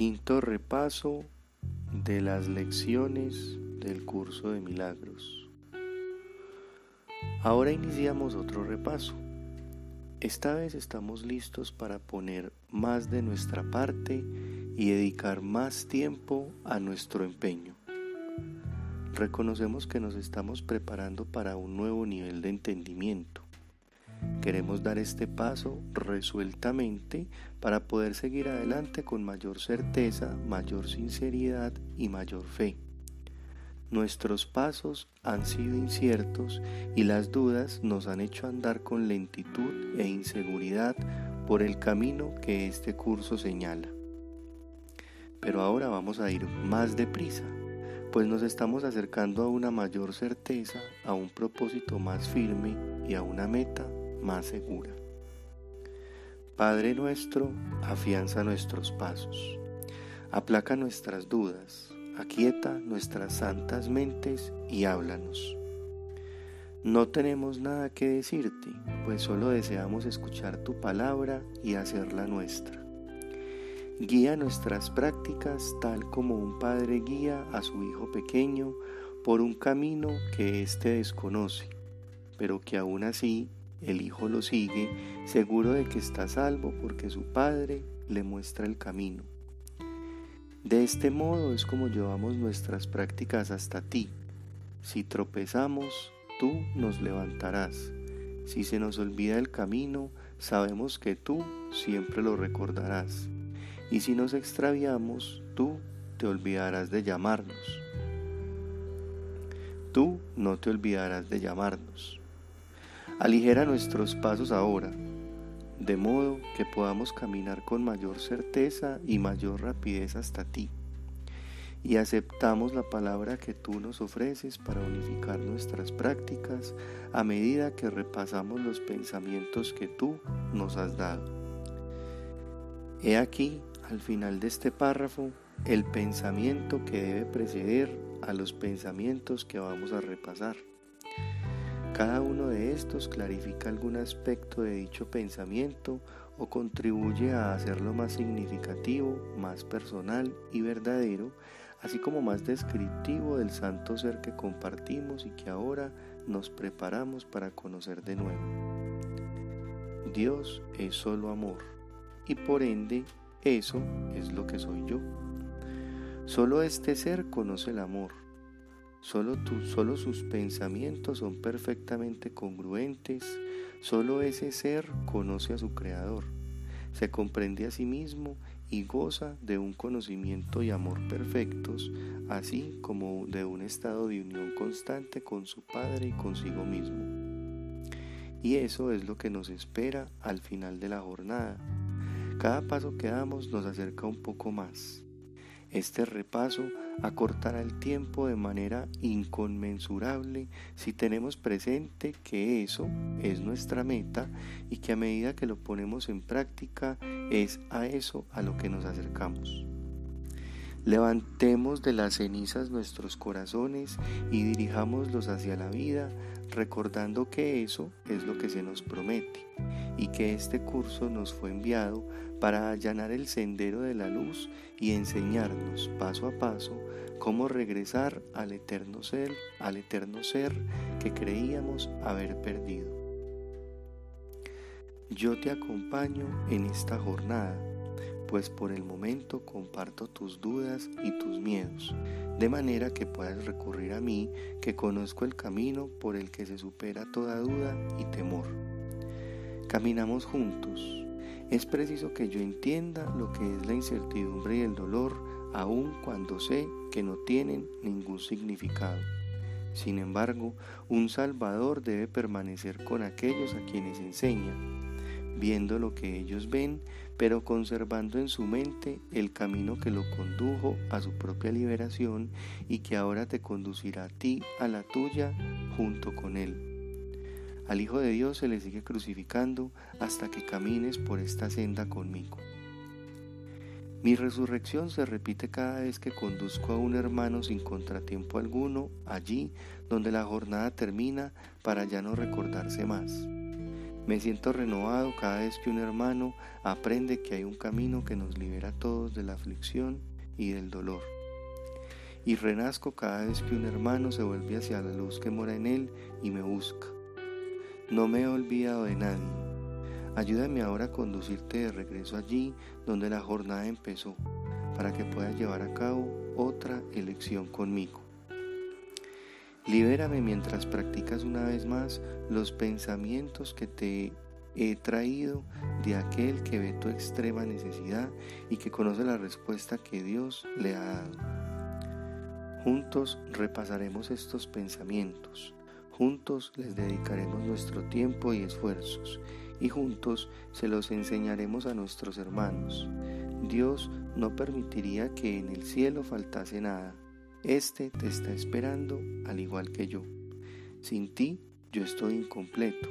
Quinto repaso de las lecciones del curso de milagros. Ahora iniciamos otro repaso. Esta vez estamos listos para poner más de nuestra parte y dedicar más tiempo a nuestro empeño. Reconocemos que nos estamos preparando para un nuevo nivel de entendimiento. Queremos dar este paso resueltamente para poder seguir adelante con mayor certeza, mayor sinceridad y mayor fe. Nuestros pasos han sido inciertos y las dudas nos han hecho andar con lentitud e inseguridad por el camino que este curso señala. Pero ahora vamos a ir más deprisa, pues nos estamos acercando a una mayor certeza, a un propósito más firme y a una meta más segura. Padre nuestro, afianza nuestros pasos, aplaca nuestras dudas, aquieta nuestras santas mentes y háblanos. No tenemos nada que decirte, pues solo deseamos escuchar tu palabra y hacerla nuestra. Guía nuestras prácticas tal como un padre guía a su hijo pequeño por un camino que éste desconoce, pero que aún así el hijo lo sigue seguro de que está salvo porque su padre le muestra el camino. De este modo es como llevamos nuestras prácticas hasta ti. Si tropezamos, tú nos levantarás. Si se nos olvida el camino, sabemos que tú siempre lo recordarás. Y si nos extraviamos, tú te olvidarás de llamarnos. Tú no te olvidarás de llamarnos. Aligera nuestros pasos ahora de modo que podamos caminar con mayor certeza y mayor rapidez hasta ti. Y aceptamos la palabra que tú nos ofreces para unificar nuestras prácticas a medida que repasamos los pensamientos que tú nos has dado. He aquí, al final de este párrafo, el pensamiento que debe preceder a los pensamientos que vamos a repasar. Cada uno de estos clarifica algún aspecto de dicho pensamiento o contribuye a hacerlo más significativo, más personal y verdadero, así como más descriptivo del santo ser que compartimos y que ahora nos preparamos para conocer de nuevo. Dios es solo amor y por ende eso es lo que soy yo. Solo este ser conoce el amor Solo, sus pensamientos son perfectamente congruentes, solo ese ser conoce a su Creador, se comprende a sí mismo y goza de un conocimiento y amor perfectos, así como de un estado de unión constante con su Padre y consigo mismo. Y eso es lo que nos espera al final de la jornada. Cada paso que damos nos acerca un poco más. Este repaso acortará el tiempo de manera inconmensurable si tenemos presente que eso es nuestra meta y que a medida que lo ponemos en práctica es a eso a lo que nos acercamos. Levantemos de las cenizas nuestros corazones y dirijámoslos hacia la vida, recordando que eso es lo que se nos promete y que este curso nos fue enviado para allanar el sendero de la luz y enseñarnos paso a paso cómo regresar al eterno ser, al eterno ser que creíamos haber perdido. Yo te acompaño en esta jornada pues por el momento comparto tus dudas y tus miedos, de manera que puedas recurrir a mí, que conozco el camino por el que se supera toda duda y temor. Caminamos juntos. Es preciso que yo entienda lo que es la incertidumbre y el dolor, aun cuando sé que no tienen ningún significado. Sin embargo, un Salvador debe permanecer con aquellos a quienes enseña, viendo lo que ellos ven, pero conservando en su mente el camino que lo condujo a su propia liberación y que ahora te conducirá a ti a la tuya junto con él. Al Hijo de Dios se le sigue crucificando hasta que camines por esta senda conmigo. Mi resurrección se repite cada vez que conduzco a un hermano sin contratiempo alguno allí donde la jornada termina para ya no recordarse más. Me siento renovado cada vez que un hermano aprende que hay un camino que nos libera a todos de la aflicción y del dolor. Y renazco cada vez que un hermano se vuelve hacia la luz que mora en él y me busca. No me he olvidado de nadie. Ayúdame ahora a conducirte de regreso allí donde la jornada empezó, para que puedas llevar a cabo otra elección conmigo. Libérame mientras practicas una vez más los pensamientos que te he traído de aquel que ve tu extrema necesidad y que conoce la respuesta que Dios le ha dado. Juntos repasaremos estos pensamientos, juntos les dedicaremos nuestro tiempo y esfuerzos y juntos se los enseñaremos a nuestros hermanos. Dios no permitiría que en el cielo faltase nada este te está esperando al igual que yo. Sin ti yo estoy incompleto.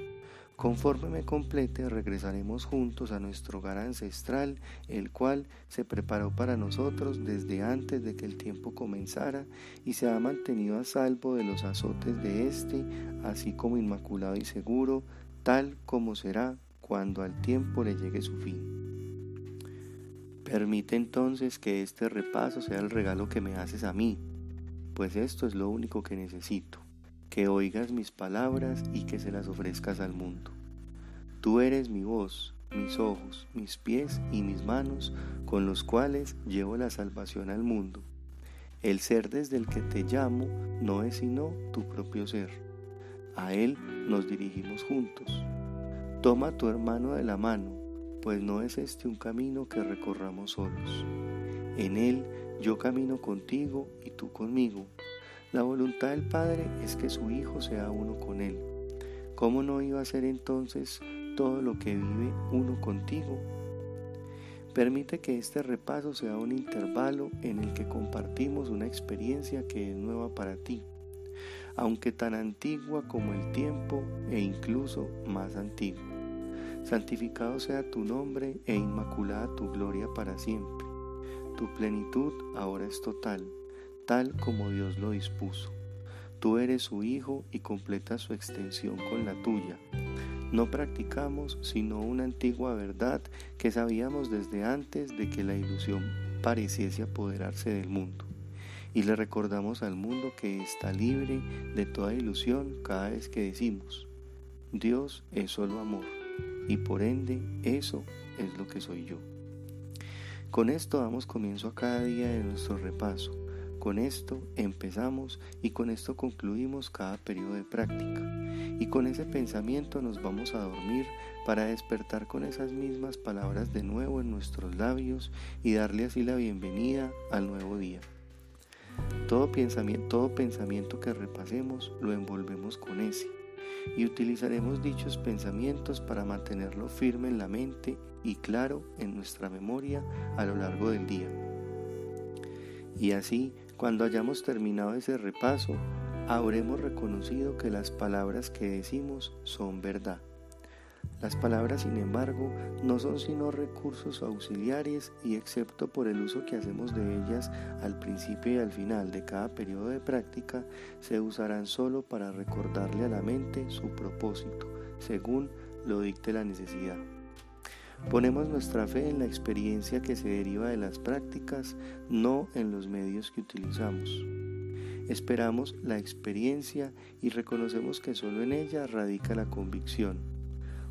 Conforme me complete, regresaremos juntos a nuestro hogar ancestral, el cual se preparó para nosotros desde antes de que el tiempo comenzara y se ha mantenido a salvo de los azotes de éste, así como inmaculado y seguro, tal como será cuando al tiempo le llegue su fin. Permite entonces que este repaso sea el regalo que me haces a mí, pues esto es lo único que necesito, que oigas mis palabras y que se las ofrezcas al mundo. Tú eres mi voz, mis ojos, mis pies y mis manos con los cuales llevo la salvación al mundo. El ser desde el que te llamo no es sino tu propio ser. A Él nos dirigimos juntos. Toma a tu hermano de la mano, pues no es este un camino que recorramos solos. En Él yo camino contigo y tú conmigo. La voluntad del Padre es que su Hijo sea uno con Él. ¿Cómo no iba a ser entonces todo lo que vive uno contigo? Permite que este repaso sea un intervalo en el que compartimos una experiencia que es nueva para ti, aunque tan antigua como el tiempo e incluso más antigua. Santificado sea tu nombre e inmaculada tu gloria para siempre. Tu plenitud ahora es total, tal como Dios lo dispuso. Tú eres su Hijo y completa su extensión con la tuya. No practicamos sino una antigua verdad que sabíamos desde antes de que la ilusión pareciese apoderarse del mundo. Y le recordamos al mundo que está libre de toda ilusión cada vez que decimos, Dios es solo amor, y por ende eso es lo que soy yo. Con esto damos comienzo a cada día de nuestro repaso. Con esto empezamos y con esto concluimos cada periodo de práctica. Y con ese pensamiento nos vamos a dormir para despertar con esas mismas palabras de nuevo en nuestros labios y darle así la bienvenida al nuevo día. Todo pensamiento, todo pensamiento que repasemos lo envolvemos con ese y utilizaremos dichos pensamientos para mantenerlo firme en la mente y claro en nuestra memoria a lo largo del día. Y así, cuando hayamos terminado ese repaso, habremos reconocido que las palabras que decimos son verdad. Las palabras, sin embargo, no son sino recursos auxiliares y excepto por el uso que hacemos de ellas al principio y al final de cada periodo de práctica, se usarán solo para recordarle a la mente su propósito, según lo dicte la necesidad. Ponemos nuestra fe en la experiencia que se deriva de las prácticas, no en los medios que utilizamos. Esperamos la experiencia y reconocemos que solo en ella radica la convicción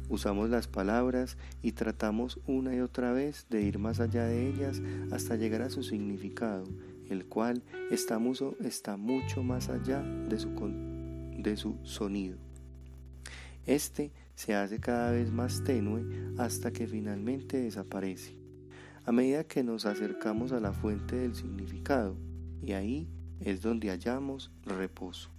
Usamos las palabras y tratamos una y otra vez de ir más allá de ellas hasta llegar a su significado, el cual está mucho, está mucho más allá de su, de su sonido. Este se hace cada vez más tenue hasta que finalmente desaparece, a medida que nos acercamos a la fuente del significado, y ahí es donde hallamos reposo.